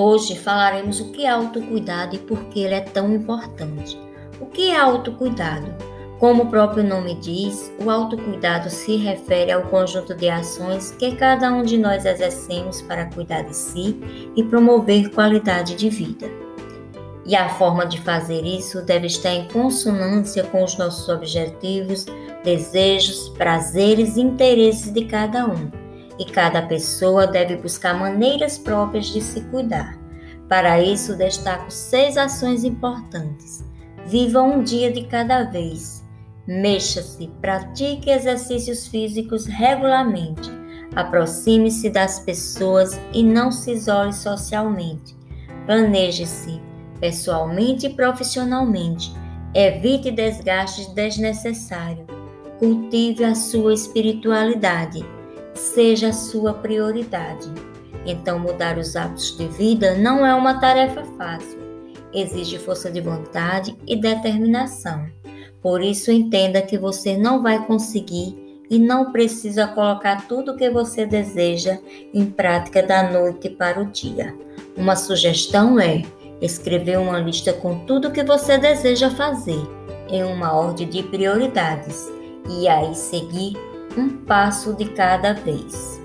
Hoje falaremos o que é autocuidado e por que ele é tão importante. O que é autocuidado? Como o próprio nome diz, o autocuidado se refere ao conjunto de ações que cada um de nós exercemos para cuidar de si e promover qualidade de vida. E a forma de fazer isso deve estar em consonância com os nossos objetivos, desejos, prazeres e interesses de cada um. E cada pessoa deve buscar maneiras próprias de se cuidar. Para isso, destaco seis ações importantes. Viva um dia de cada vez Mexa-se, pratique exercícios físicos regularmente, aproxime-se das pessoas e não se isole socialmente. Planeje-se pessoalmente e profissionalmente. Evite desgaste desnecessário. Cultive a sua espiritualidade. Seja a sua prioridade. Então, mudar os hábitos de vida não é uma tarefa fácil. Exige força de vontade e determinação. Por isso, entenda que você não vai conseguir e não precisa colocar tudo o que você deseja em prática da noite para o dia. Uma sugestão é escrever uma lista com tudo o que você deseja fazer em uma ordem de prioridades e aí seguir um passo de cada vez.